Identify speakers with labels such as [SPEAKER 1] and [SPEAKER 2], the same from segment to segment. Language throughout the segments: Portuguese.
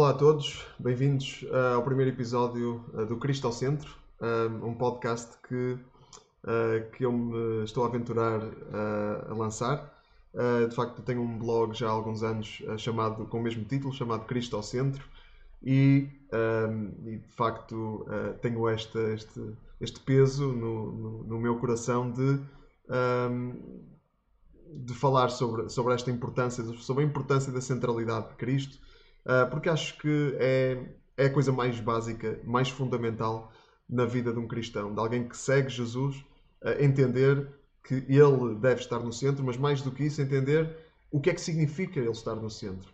[SPEAKER 1] Olá a todos, bem-vindos uh, ao primeiro episódio uh, do Cristo ao Centro, uh, um podcast que, que eu me estou a aventurar a lançar. de facto, tenho um blog já há alguns anos chamado, com o mesmo título, chamado Cristo ao Centro, e, e de facto tenho esta, este, este peso no, no, no meu coração de, de falar sobre, sobre esta importância, sobre a importância da centralidade de Cristo porque acho que é, é a coisa mais básica, mais fundamental na vida de um cristão, de alguém que segue Jesus, entender que ele deve estar no centro, mas mais do que isso, entender o que é que significa ele estar no centro.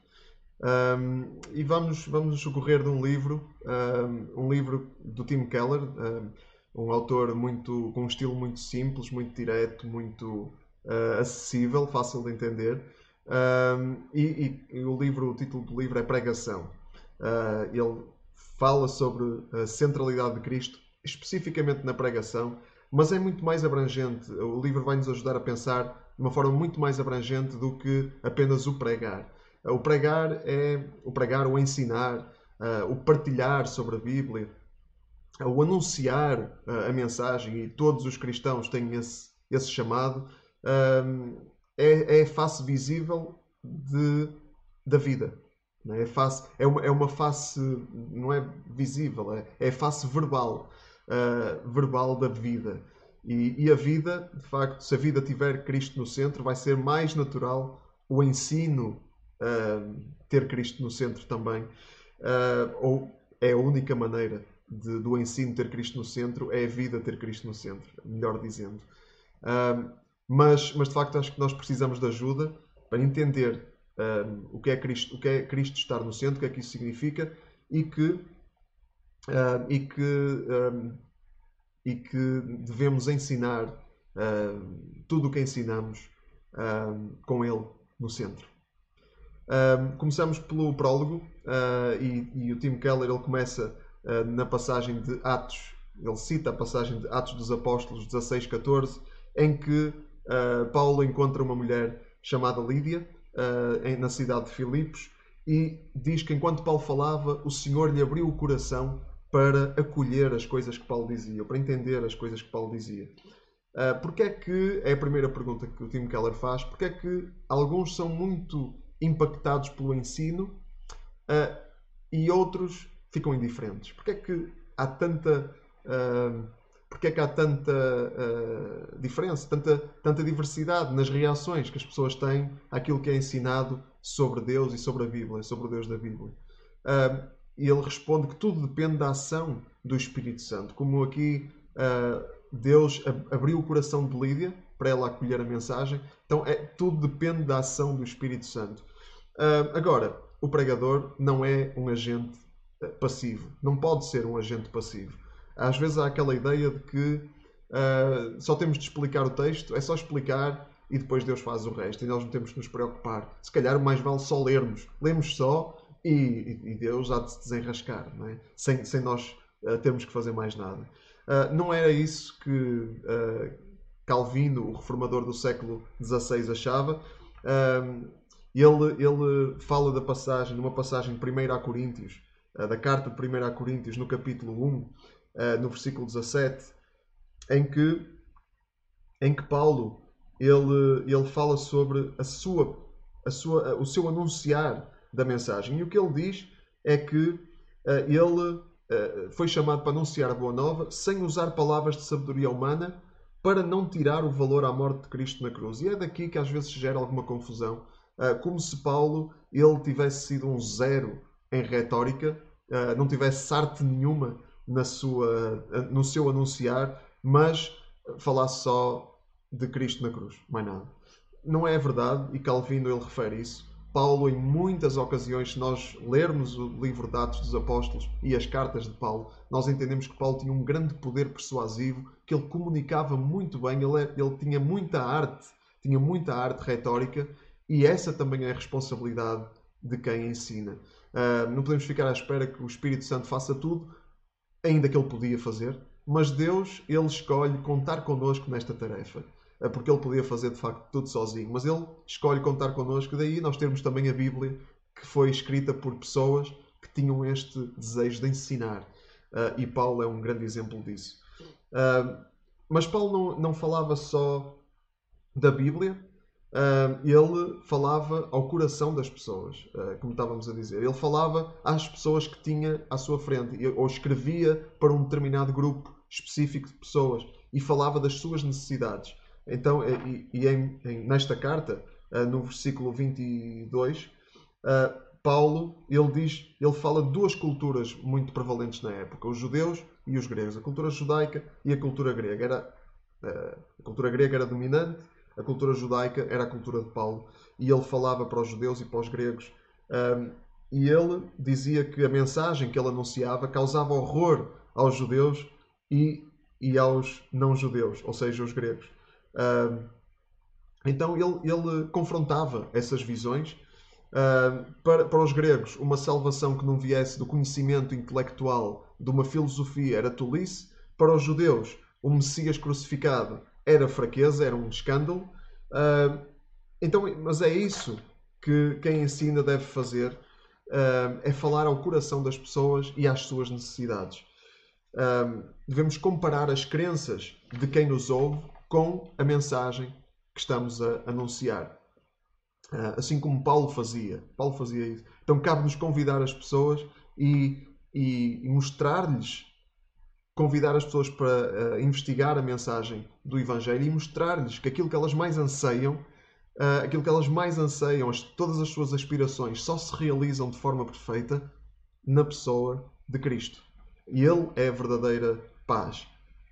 [SPEAKER 1] Um, e vamos, vamos socorrer de um livro, um, um livro do Tim Keller, um, um, autor muito, com um estilo muito simples, muito direto, muito uh, acessível, fácil de entender. Um, e, e, e, o livro, o título do livro é Pregação. Uh, ele fala sobre a centralidade de Cristo, especificamente na pregação, mas é muito mais abrangente. O livro vai nos ajudar a pensar de uma forma muito mais abrangente do que apenas o pregar. O pregar é o pregar, o ensinar, uh, o partilhar sobre a Bíblia, o anunciar a mensagem, e todos os cristãos têm esse, esse chamado é, é a face visível de, da vida. É? Face, é, uma, é uma face, não é visível, é, é a face verbal, uh, verbal da vida. E, e, a vida, de facto, se a vida tiver Cristo no centro, vai ser mais natural o ensino uh, ter Cristo no centro também. Uh, ou é a única maneira de, do ensino ter Cristo no centro, é a vida ter Cristo no centro, melhor dizendo. Uh, mas, mas de facto acho que nós precisamos de ajuda para entender um, o, que é Cristo, o que é Cristo estar no centro, o que é que isso significa e que, um, e que, um, e que devemos ensinar hum, tudo o que ensinamos hum, com Ele no centro. Hum, começamos pelo prólogo e, e, o Tim Keller ele começa na passagem de Atos, ele cita a passagem de Atos dos Apóstolos 16, 14, em que uh, Paulo encontra uma mulher chamada Lídia uh, na cidade de Filipos e diz que enquanto Paulo falava, o Senhor lhe abriu o coração para acolher as coisas que Paulo dizia, para entender as coisas que Paulo dizia. Uh, porque é que, é a primeira pergunta que o Tim Keller faz, porque é que alguns são muito impactados pelo ensino uh, e outros ficam indiferentes? Porque é que há tanta uh, porque é que há tanta uh, diferença, tanta, tanta diversidade nas reações que as pessoas têm àquilo que é ensinado sobre Deus e sobre a Bíblia, sobre o Deus da Bíblia. Uh, e ele responde que tudo depende da ação do Espírito Santo. Como aqui uh, Deus abriu o coração de Lídia para ela acolher a mensagem, então é, tudo depende da ação do Espírito Santo. agora, o pregador não é um agente passivo, não pode ser um agente passivo às vezes há aquela ideia de que uh, só temos de explicar o texto, é só explicar e depois Deus faz o resto e nós não temos que nos preocupar. Se calhar mais vale só lermos. Lemos só e, e Deus há de se desenrascar, é? sem, sem nós uh, termos que fazer mais nada. Uh, não era isso que uh, Calvino, o reformador do século XVI, achava. ele, ele fala da passagem, numa passagem 1 a Coríntios, da carta de 1 a Coríntios, no capítulo 1, uh, no versículo 17, em que, em que Paulo ele, ele fala sobre a sua, a sua, o seu anunciar da mensagem. E o que ele diz é que uh, ele uh, foi chamado para anunciar a boa nova sem usar palavras de sabedoria humana para não tirar o valor à morte de Cristo na cruz. E é daqui que às vezes gera alguma confusão, uh, como se Paulo ele tivesse sido um zero em retórica, não tivesse arte nenhuma na sua, no seu anunciar, mas falasse só de Cristo na cruz, mais nada. Não é verdade, e Calvino ele refere isso. Paulo, em muitas ocasiões, se nós lermos o livro de Atos dos Apóstolos e as cartas de Paulo, nós entendemos que Paulo tinha um grande poder persuasivo, que ele comunicava muito bem, ele, é, ele tinha muita arte, tinha muita arte retórica, e essa também é a responsabilidade de quem ensina. Uh, não podemos ficar à espera que o Espírito Santo faça tudo, ainda que ele podia fazer, mas Deus, ele escolhe contar connosco nesta tarefa. É porque ele podia fazer de facto tudo sozinho, mas ele escolhe contar connosco, daí nós termos também a Bíblia, que foi escrita por pessoas que tinham este desejo de ensinar. Uh, e Paulo é um grande exemplo disso. Uh, mas Paulo não, não falava só da Bíblia, Uh, ele falava ao coração das pessoas, uh, como estávamos a dizer. Ele falava às pessoas que tinha à sua frente, ou escrevia para um determinado grupo específico de pessoas e falava das suas necessidades. Então, e, e em, em, nesta carta, uh, no versículo 22, Paulo ele diz, ele fala de duas culturas muito prevalentes na época: os judeus e os gregos. A cultura judaica e a cultura grega. Era, a cultura grega era dominante a cultura judaica era a cultura de Paulo e ele falava para os judeus e para os gregos. Um, e ele dizia que a mensagem que ele anunciava causava horror aos judeus e, e aos não-judeus, ou seja, os gregos. Um, então ele, ele confrontava essas visões. para, para os gregos, uma salvação que não viesse do conhecimento intelectual de uma filosofia era tolice. Para os judeus, o Messias crucificado era fraqueza, era um escândalo. Uh, então, mas é isso que quem ensina deve fazer, uh, é falar ao coração das pessoas e às suas necessidades. Uh, devemos comparar as crenças de quem nos ouve com a mensagem que estamos a anunciar. assim como Paulo fazia. Paulo fazia isso. Então cabe-nos convidar as pessoas e, e, e mostrar-lhes convidar as pessoas para uh, investigar a mensagem do Evangelho e mostrar-lhes que aquilo que elas mais anseiam, uh, aquilo que elas mais anseiam, as, todas as suas aspirações, só se realizam de forma perfeita na pessoa de Cristo. E Ele é a verdadeira paz.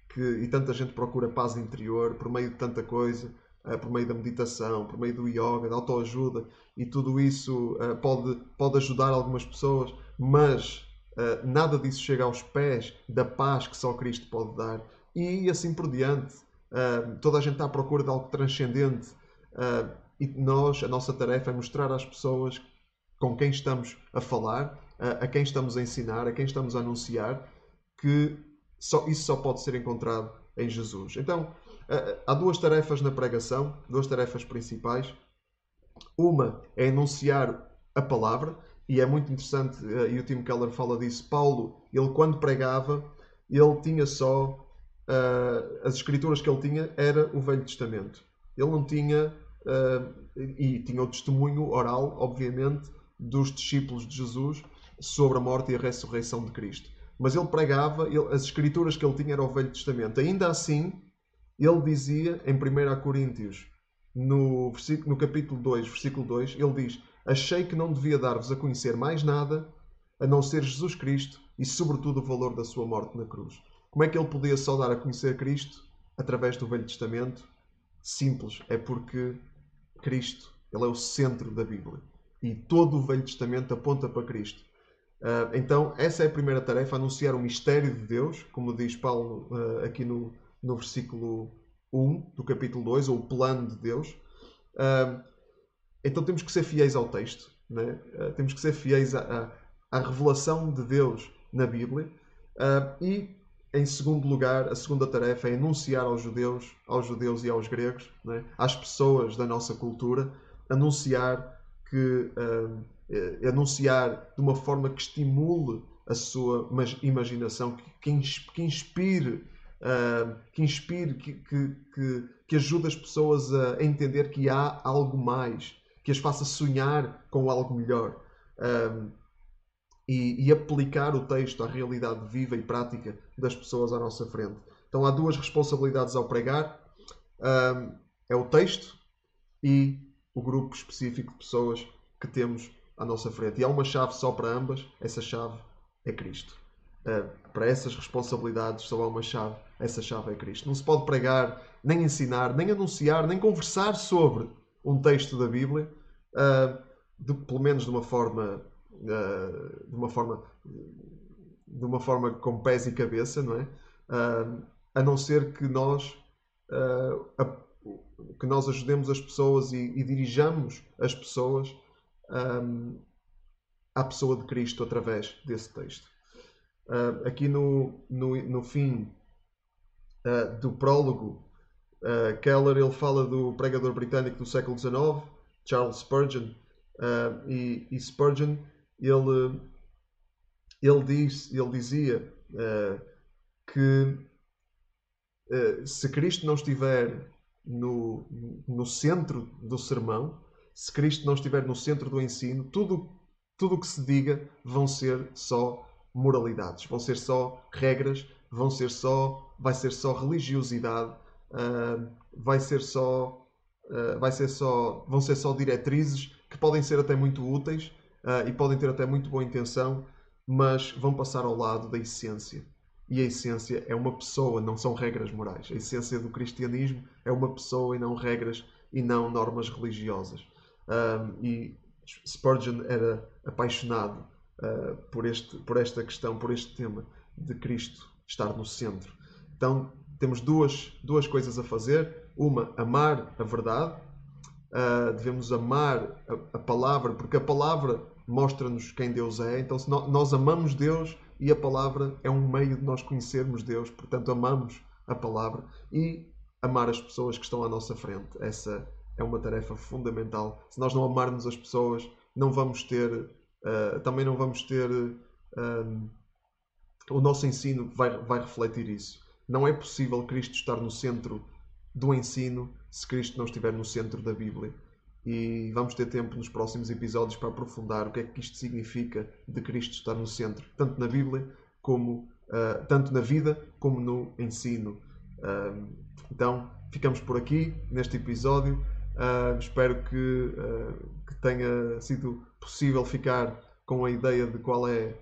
[SPEAKER 1] Que, e tanta gente procura paz interior por meio de tanta coisa, uh, por meio da meditação, por meio do yoga, da autoajuda, e tudo isso pode, pode ajudar algumas pessoas, mas Uh, nada disso chega aos pés da paz que só Cristo pode dar. E assim por diante. Uh, toda a gente está à procura de algo transcendente. Uh, e nós, a nossa tarefa é mostrar às pessoas com quem estamos a falar, a quem estamos a ensinar, a quem estamos a anunciar, que só, isso só pode ser encontrado em Jesus. Então, há duas tarefas na pregação, duas tarefas principais. Uma é anunciar a palavra, e é muito interessante, eh, e o Tim Keller fala disso. Paulo, ele quando pregava, ele tinha só uh, as escrituras que ele tinha era o Velho Testamento. Ele não tinha uh, e tinha o testemunho oral, obviamente, dos discípulos de Jesus sobre a morte e a ressurreição de Cristo. Mas ele pregava, ele, as escrituras que ele tinha era o Velho Testamento. Ainda assim, ele dizia em 1 Coríntios, no, no capítulo 2, versículo 2, ele diz: achei que não devia dar-vos a conhecer mais nada a não ser Jesus Cristo e, sobretudo, o valor da sua morte na cruz. Como é que ele podia só dar a conhecer Cristo através do Velho Testamento? Simples, é porque Cristo, ele é o centro da Bíblia e todo o Velho Testamento aponta para Cristo. Uh, então, essa é a primeira tarefa, anunciar o mistério de Deus, como diz Paulo uh, aqui no, no versículo 1 do capítulo 2, ou o plano de Deus. Uh, então temos que ser fiéis ao texto, né? uh, temos que ser fiéis à, revelação de Deus na Bíblia. Uh, e, em segundo lugar, a segunda tarefa é anunciar aos judeus, aos judeus e aos gregos, né? às pessoas da nossa cultura, anunciar que uh, anunciar de uma forma que estimule a sua imaginação, que, que inspire Uh, que inspire, que, que, que, que, ajude as pessoas a entender que há algo mais, que as faça sonhar com algo melhor um, e, e, aplicar o texto à realidade viva e prática das pessoas à nossa frente. Então há duas responsabilidades ao pregar: um, é o texto e o grupo específico de pessoas que temos à nossa frente. E há uma chave só para ambas, essa chave é Cristo. Uh, para essas responsabilidades só há uma chave, essa chave é Cristo. Não se pode pregar, nem ensinar, nem anunciar, nem conversar sobre um texto da Bíblia, uh, de, pelo menos de uma forma, uh, de uma forma, de uma forma com pés e cabeça, não é? Uh, a não ser que nós a, que nós ajudemos as pessoas e, e dirijamos as pessoas um, à pessoa de Cristo através desse texto. Uh, aqui no, no, no fim uh, do prólogo Uh, Keller ele fala do pregador britânico do século XIX, Charles Spurgeon, uh, e, e, Spurgeon ele, ele, diz, ele dizia uh, que se Cristo não estiver no, no centro do sermão, se Cristo não estiver no centro do ensino, tudo tudo o que se diga vão ser só moralidades, vão ser só regras, vão ser só, vai ser só religiosidade, uh, vai ser só, uh, vai ser só, vão ser só diretrizes que podem ser até muito úteis uh, e podem ter até muito boa intenção, mas vão passar ao lado da essência. E a essência é uma pessoa, não são regras morais. A essência do cristianismo é uma pessoa e não regras e não normas religiosas. e Spurgeon era apaixonado uh, por, este, por esta questão, por este tema de Cristo estar no centro. Então temos duas, duas coisas a fazer. Uma, amar a verdade. Uh, devemos amar a, a, palavra, porque a palavra mostra-nos quem Deus é. Então, se no, nós amamos Deus e a palavra é um meio de nós conhecermos Deus, portanto, amamos a palavra e amar as pessoas que estão à nossa frente. Essa é uma tarefa fundamental. Se nós não amarmos as pessoas, não vamos ter, uh, também não vamos ter. Uh, o nosso ensino vai, vai refletir isso. Não é possível Cristo estar no centro do ensino se Cristo não estiver no centro da Bíblia. E vamos ter tempo nos próximos episódios para aprofundar o que é que isto significa de Cristo estar no centro, tanto na Bíblia como uh, tanto na vida como no ensino. Uh, então, ficamos por aqui neste episódio. Uh, espero que, que, tenha sido possível ficar com a ideia de qual é,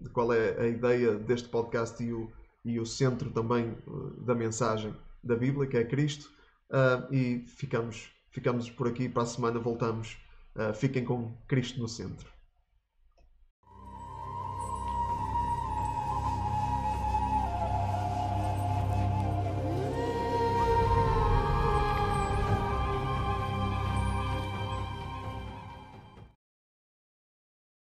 [SPEAKER 1] de qual é a ideia deste podcast e o, e o centro também da mensagem da Bíblia, que é Cristo. e ficamos, ficamos por aqui. Para a semana voltamos. fiquem com Cristo no centro.